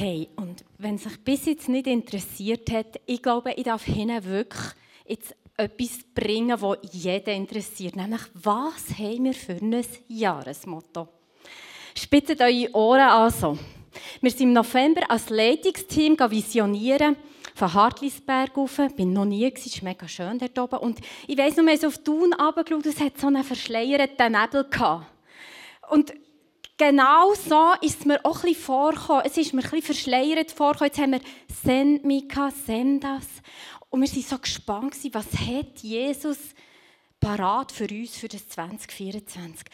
Hey, und wenn sich bis jetzt nicht interessiert hat, ich glaube, ich darf Ihnen wirklich jetzt etwas bringen, das jeden interessiert. Nämlich, was haben wir für ein Jahresmotto? Spitzt eure Ohren an. So. Wir sind im November als Leitungsteam visionieren von Hartlisberg rauf. Ich war noch nie, es ist mega schön dort oben. Und ich weiss noch, wir haben auf Thun runtergeschaut, es hat so einen verschleierten Nebel gehabt. Und genau so ist es mir auch ein bisschen vorgekommen. Es ist mir ein bisschen verschleiert vorgekommen. Jetzt haben wir «Send Mika, send das». Und wir waren so gespannt, was hat Jesus parat für uns für das 2024.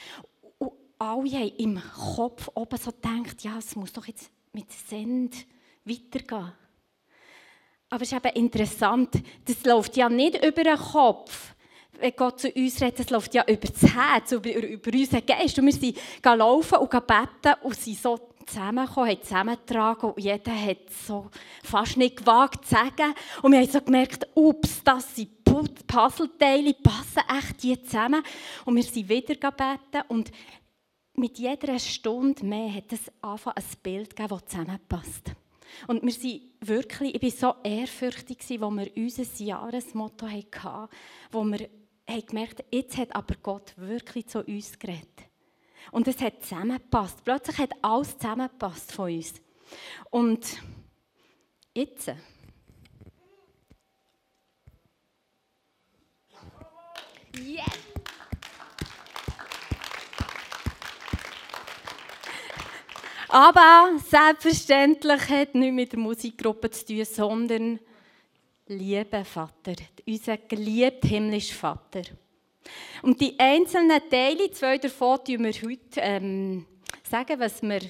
Und alle haben im Kopf oben so gedacht, ja, es muss doch jetzt mit «Send» weitergehen. Aber es ist eben interessant, das läuft ja nicht über den Kopf, wenn Gott zu uns redet, es läuft ja über das Herz, über, über unseren Geist. Und wir sind laufen und beten und sind so zusammengekommen, haben zusammengetragen und jeder hat so fast nicht gewagt zu sagen. Und wir haben so gemerkt, ups, das sind Puzzleteile, passen echt die zusammen. Und wir sind wieder gebeten und mit jeder Stunde mehr hat es angefangen, ein Bild gegeben, das zusammenpasst. Und wir sind wirklich, ich war so ehrfürchtig, als wir unser Jahresmotto hatten, wo wir haben gemerkt jetzt hat aber Gott wirklich zu uns geredet. Und es hat zusammengepasst. Plötzlich hat alles zusammengepasst von uns. Und jetzt... Yes! Aber selbstverständlich hat nichts mit der Musikgruppe zu tun, sondern lieber Vater, unser geliebter himmlischer Vater. Und die einzelnen Teile, zwei davon, tun wir heute ähm, sagen, was wir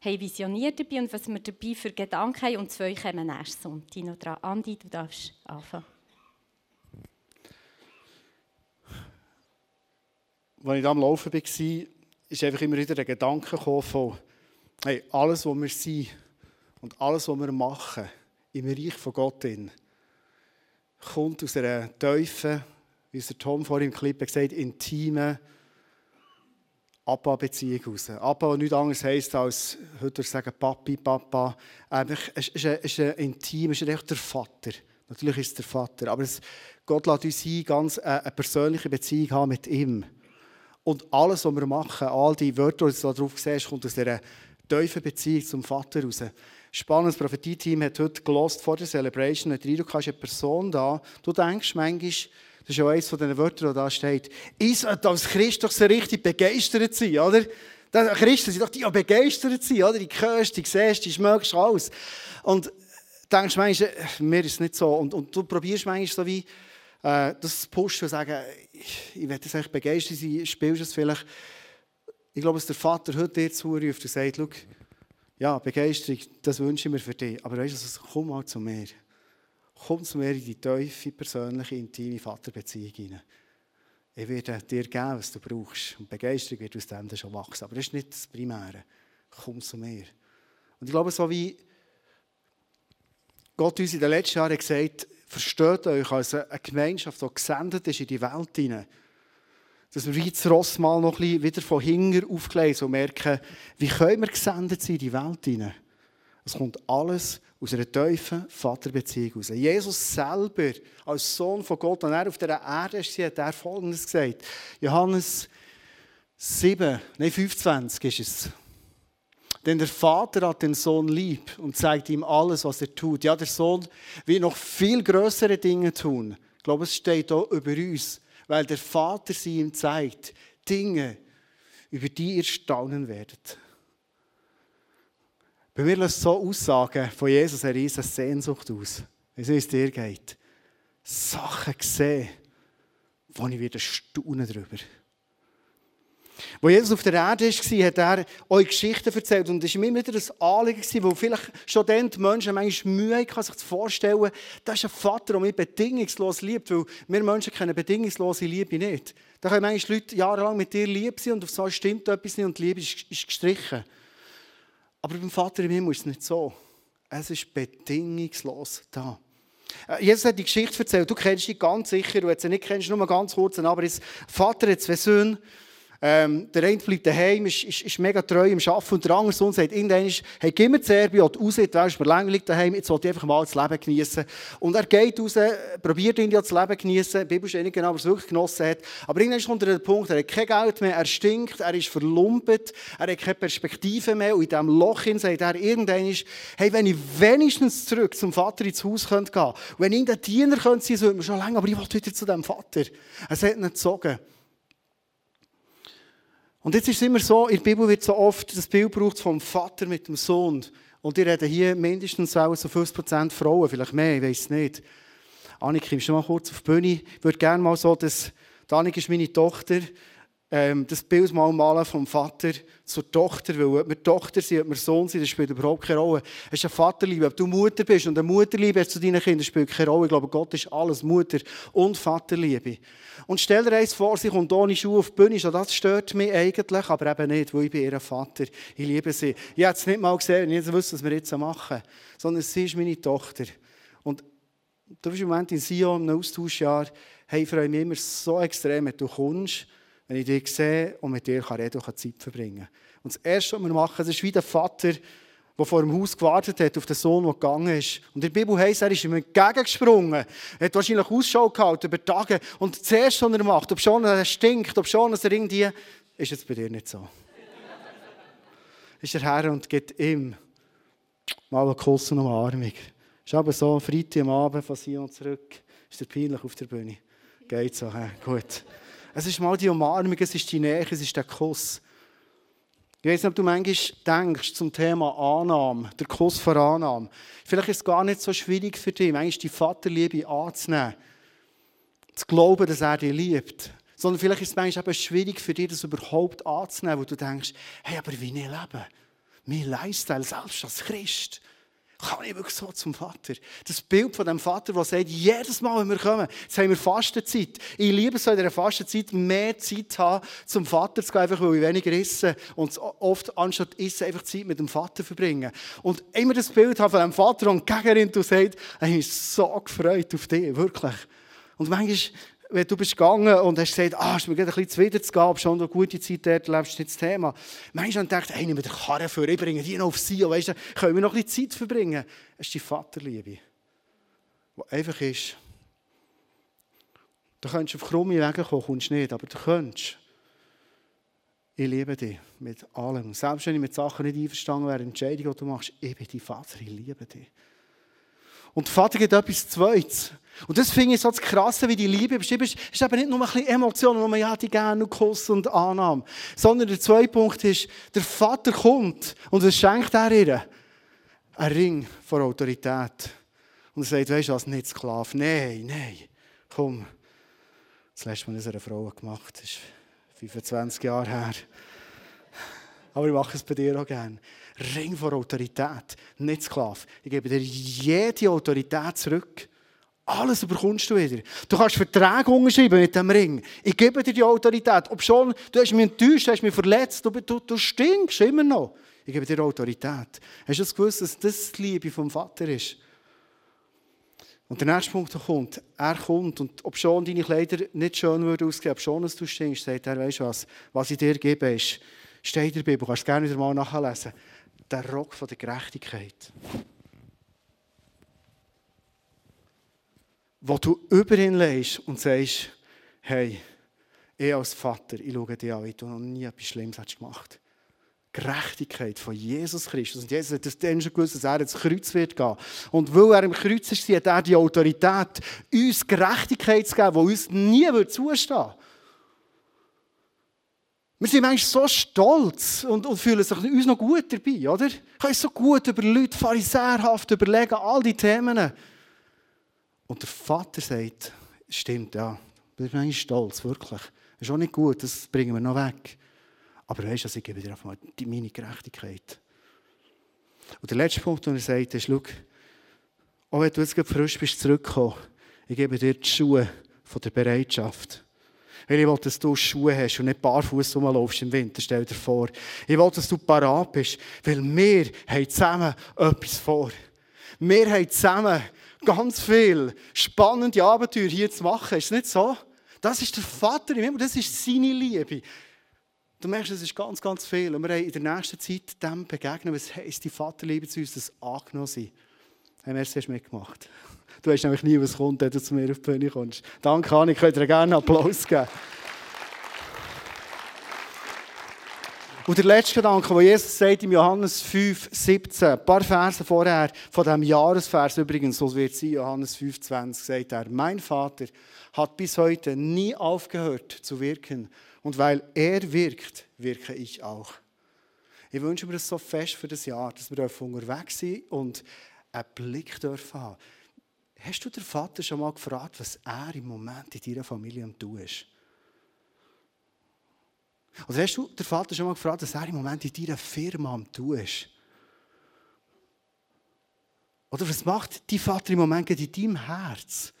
haben visioniert dabei und was wir dabei für Gedanken haben. Und zwei kommen nächsten Sonntag noch dran. Andi, du darfst anfangen. Als ich am Laufen war, ist einfach immer wieder der Gedanke von hey, alles, was wir sind und alles, was wir machen, im Reich von Gott in, kommt aus einer tiefen, wie es der Tom vorhin im Clip gesagt hat, intimen Abba-Beziehung raus. Abba, nichts anderes heisst als, heute sagen, Papi, Papa. Eigentlich, es ist ein, es ist intim, es ist echt der Vater. Natürlich ist es der Vater, aber es, Gott lässt uns ein, ganz eine, eine persönliche Beziehung haben mit ihm. Und alles, was wir machen, all die Wörter, die du darauf siehst, kommt aus dieser tiefen Beziehung zum Vater raus. Spannendes Prophetie-Team hat heute gelost vor der Celebration. Wenn du hast eine Person da, du denkst manchmal, das ist ja eines von den Wörtern, die da steht, ich sollte als Christ doch so richtig begeistert sein, oder? Christen sind doch die, die begeistert sind, oder? Die hörst, die siehst, die schmeckst alles. Und denkst manchmal, äh, mir ist es nicht so. Und, und du probierst manchmal so wie, äh, das pushen und sagen, ich, ich will das eigentlich begeistert sein, spielst du es vielleicht. Ich glaube, dass der Vater heute dir zuruft und sagt, schau, ja, Begeisterung, das wünsche ich mir für dich. Aber weißt du, komm mal zu mir. Komm zu mir in die tiefe, persönliche, intime Vaterbeziehung hinein. Ich werde dir geben, was du brauchst. Und Begeisterung wird aus dem schon wachsen. Aber das ist nicht das Primäre. Komm zu mir. Und ich glaube, so wie Gott uns in den letzten Jahren gesagt hat, versteht euch als eine Gemeinschaft, die gesendet ist in die Welt hinein dass wir wie das Ross mal noch ein bisschen wieder von hinten aufgleisen und merken, wie können wir gesendet sein in die Welt hinein. Es kommt alles aus einer tiefen Vaterbeziehung raus. Jesus selber, als Sohn von Gott, und er auf dieser Erde ist, hat er Folgendes gesagt. Johannes 7, nein 25 ist es. Denn der Vater hat den Sohn lieb und zeigt ihm alles, was er tut. Ja, der Sohn will noch viel größere Dinge tun. Ich glaube, es steht auch über uns weil der Vater sie ihm zeigt, Dinge, über die ihr staunen werdet. Bei mir lässt so Aussagen von Jesus eine riesige Sehnsucht aus, wie es dir geht. Sachen sehen, wo ich wieder staunen darüber. Wo Jesus auf der Erde war, hat er euch Geschichten erzählt. Und es war immer wieder ein Anliegen, wo vielleicht schon dann die Menschen manchmal Mühe haben, sich zu vorstellen, das ist ein Vater, der mich bedingungslos liebt. Weil wir Menschen kennen bedingungslose Liebe nicht. Da können manchmal Leute jahrelang mit dir lieb sein und auf so stimmt etwas nicht und die Liebe ist, gestrichen. Aber beim Vater im Himmel ist es nicht so. Es ist bedingungslos da. Äh, Jesus hat die Geschichte erzählt. Du kennst die ganz sicher. Du sie nicht kennst, nur ganz kurz. Aber Vater hat zwei Söhne. Ähm, der eine bleibt daheim, ist, ist, ist mega treu im Arbeiten und der andere Sohn sagt irgendwann, hey, gib mir das Erbe, raus, du weißt, mir langweilig daheim, jetzt sollte ich einfach mal das Leben genießen. Und er geht raus, probiert irgendwie das Leben genießen. Die Bibel steht nicht genau, was er wirklich genossen hat. Aber irgendwann kommt er an den Punkt, er hat kein Geld mehr, er stinkt, er ist verlumpet, er hat keine Perspektive mehr und in diesem Loch hin sagt er irgendwann, hey, wenn ich wenigstens zurück zum Vater ins Haus könnte gehen, wenn irgendein Diener könnte sein, so würde mir schon länger, aber ich will wieder zu dem Vater. Er hat ihn gezogen. Und jetzt ist es immer so, in der Bibel wird so oft das Bild gebraucht vom Vater mit dem Sohn. Und die reden hier mindestens so 50% Frauen, vielleicht mehr, ich weiß es nicht. Annik, kommst du mal kurz auf die Bühne? Ich würde gerne mal so, dass, Annik ist meine Tochter, ähm, das Bild mal malen vom Vater zur Tochter, weil ob wir Tochter sind, ob wir Sohn sind, das spielt überhaupt keine Rolle. Es ist eine Vaterliebe. Ob du Mutter bist und eine Mutterliebe zu deinen Kindern, spielt keine Rolle. Ich glaube, Gott ist alles, Mutter und Vaterliebe. Und stell dir eins vor, sie kommt ohne Schuhe auf die Bühne, schon das stört mich eigentlich, aber eben nicht, weil ich bin ihr Vater. Ich liebe sie. Ich habe es nicht mal gesehen, ich wusste, was wir jetzt machen, sondern sie ist meine Tochter. Und du bist im Moment in Sion, im Austauschjahr, hey, ich freue mich immer so extrem, wenn du kommst, wenn ich dich sehe und mit dir kann reden und Zeit verbringen Und das Erste, was wir machen, ist wie der Vater, der vor dem Haus gewartet hat auf den Sohn, der gegangen ist. Und in der Bibel heisst, er ist ihm entgegengesprungen. Er hat wahrscheinlich Ausschau gehalten über Tage. Und das Erste, was er macht, ob schon er stinkt, ob schon er irgendwie... Ist jetzt bei dir nicht so. ist er Herr und gibt ihm mal einen Kuss und eine Umarmung. Ist aber so, Freitag am Abend von Sion zurück, ist er peinlich auf der Bühne. Geht so, he? gut. Es ist mal die Umarmung, es ist die Nähe, es ist der Kuss. Ich weiß nicht, ob du manchmal denkst zum Thema Annahme, der Kuss vor Annahme. Vielleicht ist es gar nicht so schwierig für dich, manchmal die Vaterliebe anzunehmen. Zu glauben, dass er dich liebt. Sondern vielleicht ist es manchmal eben schwierig für dich, das überhaupt anzunehmen, wo du denkst, hey, aber wie ich lebe? Mein Lifestyle, selbst als Christ kann ich wirklich so zum Vater. Das Bild von dem Vater, der sagt, jedes Mal, wenn wir kommen, jetzt haben wir Fastenzeit. Ich liebe es in dieser Fastenzeit, mehr Zeit haben, zum Vater zu gehen, einfach weil ich weniger esse. Und oft, anstatt essen, einfach Zeit mit dem Vater verbringen. Und immer das Bild haben von dem Vater und Gegerin, du sagst, ich bin so gefreut auf dich, wirklich. Und manchmal wenn du bist gegangen und hast gesagt, ah, ist mir gerade ein bisschen zuwider zu gehen, schon eine gute Zeit dort lebst, nicht das Thema. Manchmal gedacht, hey, nimm mir den Karren für, ich bringe die noch auf Sie, weißt du, können wir noch ein bisschen Zeit verbringen. Es ist die Vaterliebe, die einfach ist. Du könntest auf krumme Wege kommen, kommst nicht, aber du könntest. Ich liebe dich mit allem. Selbst wenn ich mit Sachen nicht einverstanden wäre, Entscheidungen, die du machst, ich bin dein Vater, ich liebe dich. Und der Vater gibt etwas Zweites. Und das finde ich so das Krasse, wie die Liebe beschrieben ist. Es ist eben nicht nur ein bisschen Emotionen, wo man ja die gerne und Kuss und Annahme. Sondern der zweite Punkt ist, der Vater kommt und was schenkt er ihr? Ein Ring von Autorität. Und er sagt, weißt du was, nicht Sklave. Nein, nein, komm. Das letzte Mal eine Frau gemacht, das ist 25 Jahre her. Aber ich mache es bei dir auch gerne. Ring von Autorität, nicht Sklave. Ich gebe dir jede Autorität zurück. Alles bekommst du wieder. Du kannst Verträge unterschreiben mit dem Ring. Ich gebe dir die Autorität. Ob schon, du hast mich enttäuscht, hast mich verletzt, du, du, du stinkst immer noch. Ich gebe dir Autorität. Hast du das gewusst, dass das die Liebe vom Vater ist? Und der nächste Punkt kommt, er kommt und ob schon deine Kleider nicht schön würden ob schon dass du stinkst, sagt er, weißt du was, was ich dir gebe ist, steht in der Bibel, du kannst es gerne wieder mal nachlesen der Rock von der Gerechtigkeit. Wo du über ihn legst und sagst, hey, ich als Vater, ich schaue dir an, wie du noch nie etwas Schlimmes hast gemacht Gerechtigkeit von Jesus Christus. Und Jesus hat das dann schon gewusst, dass er ins Kreuz wird gehen. Und weil er im Kreuz ist, hat er die Autorität, uns Gerechtigkeit zu geben, die uns nie zustehen würde. Wir sind manchmal so stolz und, und fühlen sich uns noch gut dabei, oder? Ich kann so gut über Leute pharisäerhaft überlegen, all die Themen. Und der Vater sagt, stimmt, ja, du bist manchmal stolz, wirklich. Das ist auch nicht gut, das bringen wir noch weg. Aber weißt du, ich gebe dir einfach mal meine Gerechtigkeit. Und der letzte Punkt, den er sagt, ist, schau, auch wenn du jetzt frisch bist zurückgekommen, ich gebe dir die Schuhe von der Bereitschaft. Weil ich will, dass du Schuhe hast und nicht barfuß rumlaufst im Winter, stell dir vor. Ich will, dass du parat bist, weil wir haben zusammen etwas vor. Wir haben zusammen ganz viel spannende Abenteuer hier zu machen. Ist es nicht so? Das ist der Vater im Himmel, das ist seine Liebe. Du merkst, es ist ganz, ganz viel. Und wir haben in der nächsten Zeit dem begegnen, was heisst die Vaterliebe zu uns, das angenommen sein. Haben wir es erst mitgemacht. Du weißt nämlich nie, was kommt, wenn du zu mir auf die Bühne kommst. Danke, Anni, ich könnte dir gerne Applaus geben. Und der letzte Gedanke, den Jesus sagt im Johannes 5, 17, ein paar Verse vorher, von diesem Jahresvers übrigens, so wird es sein, Johannes 5, 20, sagt er, mein Vater hat bis heute nie aufgehört zu wirken. Und weil er wirkt, wirke ich auch. Ich wünsche mir das so fest für das Jahr, dass wir unterwegs sind und einen Blick dürfen haben. Hast du den Vater schon mal gefragt, was er im Moment in deiner Familie am tun ist? Oder hast du den Vater schon mal gefragt, was er im Moment in deiner Firma am tun ist? Oder was macht dein Vater im Moment in deinem Herz?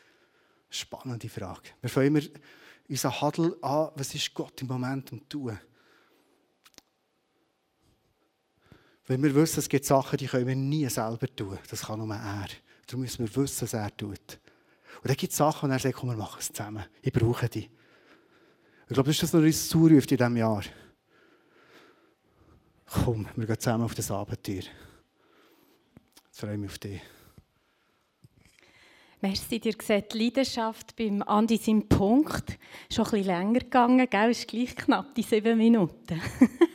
Spannende Frage. Wir fangen immer unseren Hadel an, was ist Gott im Moment am tun? Weil wir wissen, es gibt Sachen, die können wir nie selber tun. Das kann nur er. Darum müssen wir wissen, was er tut. Und dann gibt es Sachen, und er sagt, komm, wir machen es zusammen. Ich brauche die. Ich glaube, das ist das, was uns zuruft in diesem Jahr. Komm, wir gehen zusammen auf das Abenteuer. Jetzt freue ich mich auf dich. Merci, dir sieht die Leidenschaft beim Andi seinem Punkt schon ein bisschen länger gegangen, gell? Ist gleich knapp die sieben Minuten.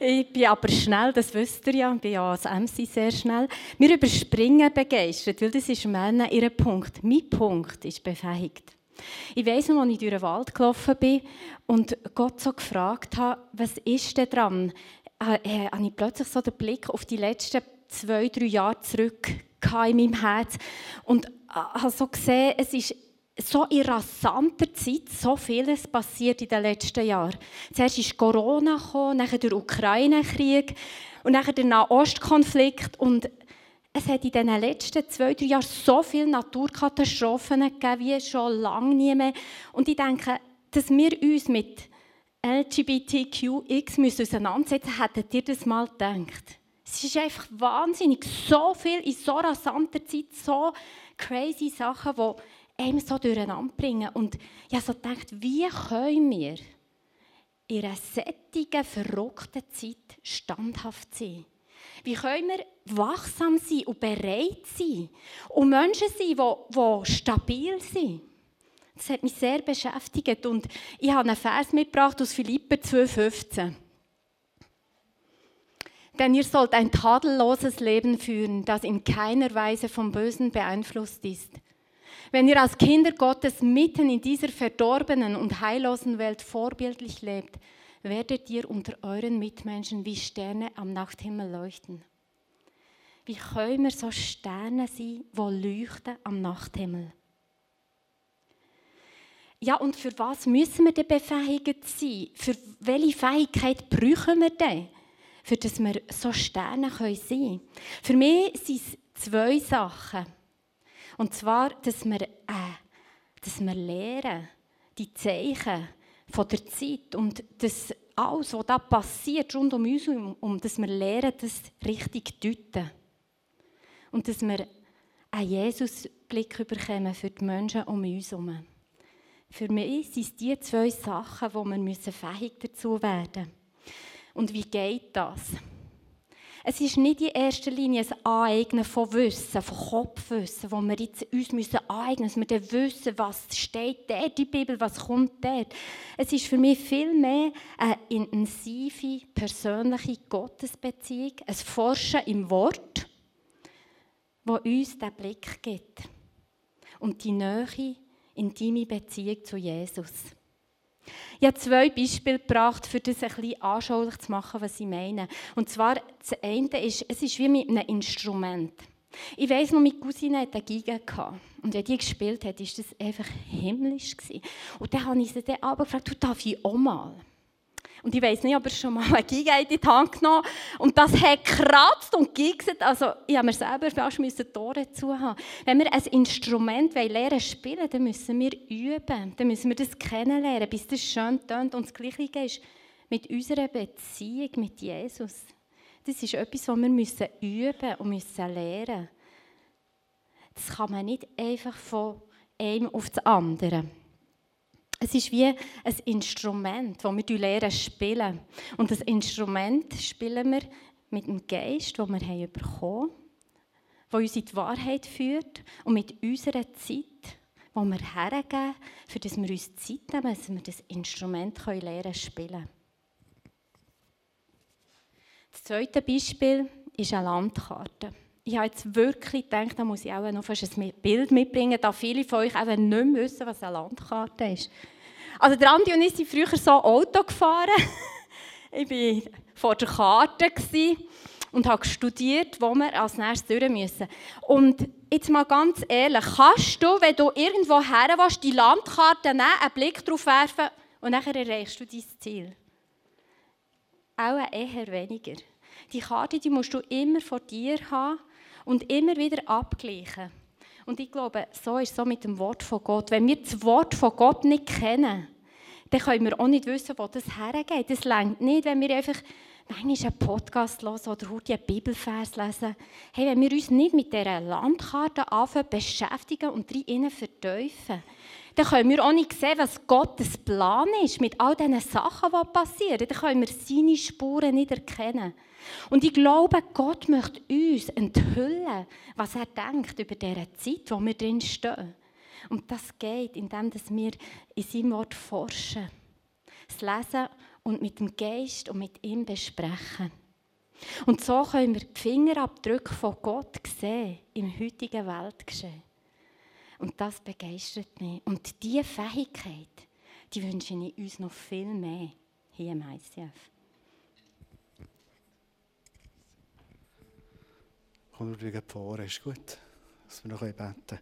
ich bin aber schnell, das wisst ihr ja, ich bin ja als MC sehr schnell. Wir überspringen begeistert, weil das ist Männer ihr Punkt. Mein Punkt ist befähigt. Ich weiss noch, als ich durch den Wald gelaufen bin und Gott so gefragt habe, was ist denn dran, äh, habe ich plötzlich so den Blick auf die letzten zwei, drei Jahre zurück in meinem Herz und habe so gesehen, es ist so in rasanter Zeit so vieles passiert in den letzten Jahren. Zuerst ist Corona gekommen, dann der Ukraine-Krieg und dann der Nahostkonflikt und es hat in den letzten zwei, drei Jahren so viele Naturkatastrophen gegeben, wie schon lange nie mehr. Und ich denke, dass wir uns mit LGBTQX auseinandersetzen müssen, hättet ihr das mal gedacht? Es ist einfach wahnsinnig, so viel in so rasanter Zeit, so crazy Sachen, die einem so durcheinander bringen. Und ich habe so gedacht, wie können wir in einer sättigen, verrückten Zeit standhaft sein? Wie können wir wachsam sein und bereit sein und Menschen sein, die, stabil sind? Das hat mich sehr beschäftigt und ich habe einen Vers mitgebracht aus Philipper 2,15. Denn ihr sollt ein tadelloses Leben führen, das in keiner Weise vom Bösen beeinflusst ist. Wenn ihr als Kinder Gottes mitten in dieser verdorbenen und heillosen Welt vorbildlich lebt, werdet ihr unter euren Mitmenschen wie Sterne am Nachthimmel leuchten. Wie können wir so Sterne sein, die leuchten am Nachthimmel? Ja, und für was müssen wir denn befähigt sein? Für welche Fähigkeit brauchen wir denn, für dass wir so Sterne sein können? Für mich sind es zwei Sachen. Und zwar, dass wir, äh, dass wir lernen, die Zeichen von der Zeit und das alles, was da passiert rund um uns, um, dass wir lernen, das richtig deuten. Und dass wir einen Jesus-Blick bekommen für die Menschen um uns herum. Für mich sind es die zwei Sachen, wo wir fähig dazu werden müssen. Und wie geht das? Es ist nicht in erster Linie ein Aneignen von Wissen, von Kopfwissen, wo wir jetzt uns müssen aneignen müssen, dass wir dann wissen, was steht dort in der Bibel, was kommt dort. Es ist für mich viel mehr eine intensive, persönliche Gottesbeziehung, ein Forschen im Wort, wo uns den Blick gibt und die Nähe, intime Beziehung zu Jesus. Ich habe zwei Beispiele gebracht, für das bisschen anschaulich zu machen, was ich meine. Und zwar, das eine ist, es ist wie mit einem Instrument. Ich weiss noch, meine Cousine hatte eine Giga. Und wenn die gespielt hat, war das einfach himmlisch. Und dann habe ich sie dann gefragt, du darf ich auch mal? Und ich weiß nicht, ob er schon mal eine Giga in die Hand genommen Und das hat gekratzt und gegset. Also, ich habe mir selber fast müssen Tore zu haben. Wenn wir ein Instrument lernen spielen, dann müssen wir üben. Dann müssen wir das kennenlernen, bis das schön tönt. Und das Gleiche ist mit unserer Beziehung mit Jesus. Das ist etwas, was wir müssen üben und müssen lernen. Das kann man nicht einfach von einem auf das andere. Es ist wie ein Instrument, das wir lernen spielen. Und das Instrument spielen wir mit dem Geist, den wir bekommen haben, der uns in die Wahrheit führt und mit unserer Zeit, die wir hergeben, für dass wir uns Zeit nehmen, dass wir das Instrument lernen spielen Das zweite Beispiel ist eine Landkarte. Ich habe jetzt wirklich gedacht, da muss ich auch noch fast ein Bild mitbringen, da viele von euch eben nicht wissen, was eine Landkarte ist. Also der Andi und ich sind früher so Auto gefahren. ich war vor der Karte und habe studiert, wo wir als nächstes durch müssen. Und jetzt mal ganz ehrlich, kannst du, wenn du irgendwo her willst, die Landkarte nehmen, einen Blick darauf werfen und dann erreichst du dein Ziel? Auch eher weniger. Die Karte die musst du immer vor dir haben und immer wieder abgleichen. Und ich glaube, so ist es so mit dem Wort von Gott. Wenn wir das Wort von Gott nicht kennen, dann können wir auch nicht wissen, wo das hergeht. Es längt nicht, wenn wir einfach manchmal einen Podcast hören oder heute einen Bibelvers lesen. Hey, wenn wir uns nicht mit dieser Landkarte anfangen beschäftigen und drinnen verteufeln, dann können wir auch nicht sehen, was Gottes Plan ist mit all diesen Sachen, die passieren. Dann können wir seine Spuren nicht erkennen. Und ich glaube, Gott möchte uns enthüllen, was er denkt über diese Zeit, wo wir drin stehen. Und das geht, indem wir in seinem Wort forschen, es lesen und mit dem Geist und mit ihm besprechen. Und so können wir die Fingerabdrücke von Gott sehen im heutigen Weltgeschehen. Und das begeistert mich. Und diese Fähigkeit, die wünsche ich uns noch viel mehr hier im ICF. Komm wieder vorne, ist gut, dass wir noch beten können.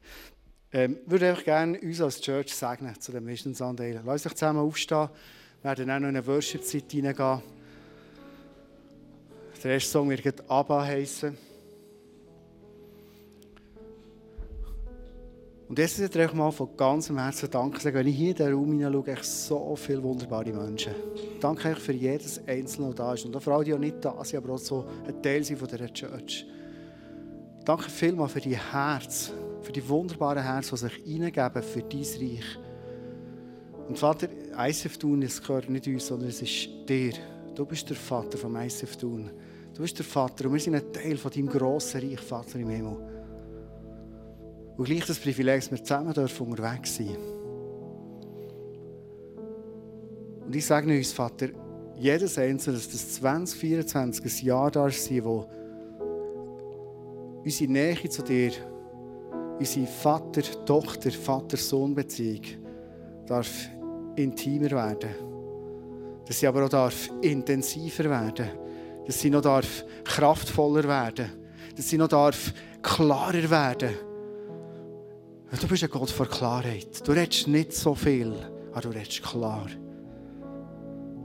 Ähm, ich würde einfach gerne uns als Church segnen zu dem Mission Sunday. Lass uns zusammen aufstehen. Wir werden auch noch in eine Worship-Zeit hineingehen. Der erste Song wird Abba heißen. Und jetzt würde ich mal von ganzem Herzen danken sagen, wenn ich hier in den Raum hineinschaue, echt so viele wunderbare Menschen. Danke für jedes Einzelne, das da ist. Und auch für alle, die nicht da sind, aber auch so ein Teil sind von dieser Church. Danke vielmals für die Herz, für die wunderbaren Herzen, die sich hineingeben für dein Reich. Und Vater, ICF Thun, es gehört nicht uns, sondern es ist dir. Du bist der Vater vom ICF Thun. Du bist der Vater und wir sind ein Teil von deinem grossen Reich, Vater im Himmel. Und gleich das Privileg, dass wir zusammen dürfen unterwegs sein Und ich sage uns, Vater, jedes Einzelne, dass das 2024 ein Jahr darf sein, wo unsere Nähe zu dir, unsere Vater-Tochter, Vater-Sohn-Beziehung darf intimer werden. Dass sie aber auch darf intensiver werden. Dass sie noch darf kraftvoller werden. Dass sie noch darf klarer werden Du bist ein Gott vor Klarheit. Du redest nicht so viel, aber du redest klar.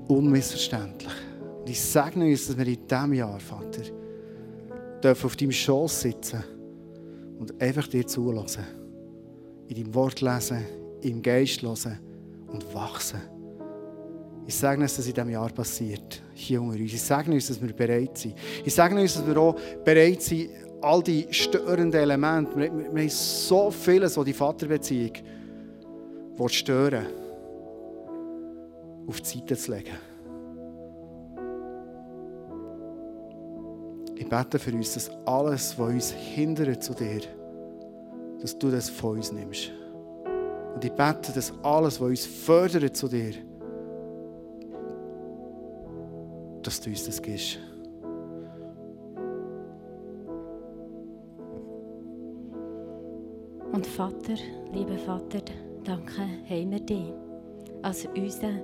Unmissverständlich. Und ich segne uns, dass wir in diesem Jahr, Vater, dürfen auf deinem Schoß sitzen und einfach dir zulassen. In deinem Wort lesen, im Geist hören und wachsen. Ich segne uns, dass in diesem Jahr passiert, hier unter uns. Ich segne uns, dass wir bereit sind. Ich segne uns, dass wir auch bereit sind, all die störenden Elemente, wir, wir haben so vieles, was die Vaterbeziehung stören auf die Seite zu legen. Ich bete für uns, dass alles, was uns hindert zu dir, dass du das von uns nimmst. Und ich bete, dass alles, was uns fördert zu dir, dass du uns das gibst. Und Vater, lieber Vater, danke, haben wir dich als unseren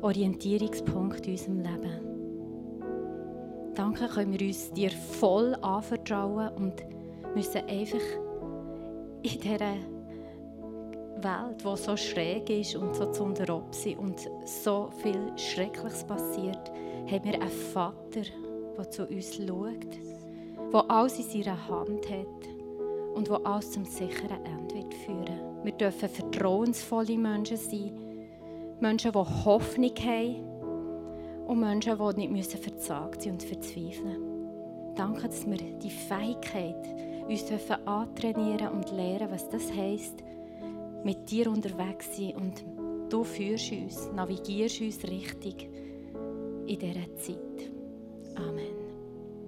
Orientierungspunkt in unserem Leben. Danke, können wir uns dir voll anvertrauen und müssen einfach in dieser Welt, die so schräg ist und so zu unteropsi und so viel Schreckliches passiert, haben wir einen Vater, der zu uns schaut, der alles in seiner Hand hat und wo alles zum sicheren Ende wird führen. Wir dürfen vertrauensvolle Menschen sein, Menschen, die Hoffnung haben und Menschen, die nicht müssen verzagt sind und verzweifeln. Danke, dass wir die Fähigkeit uns dürfen antrainieren und lernen, was das heisst, mit dir unterwegs sein und du führst uns, navigierst uns richtig in dieser Zeit. Amen.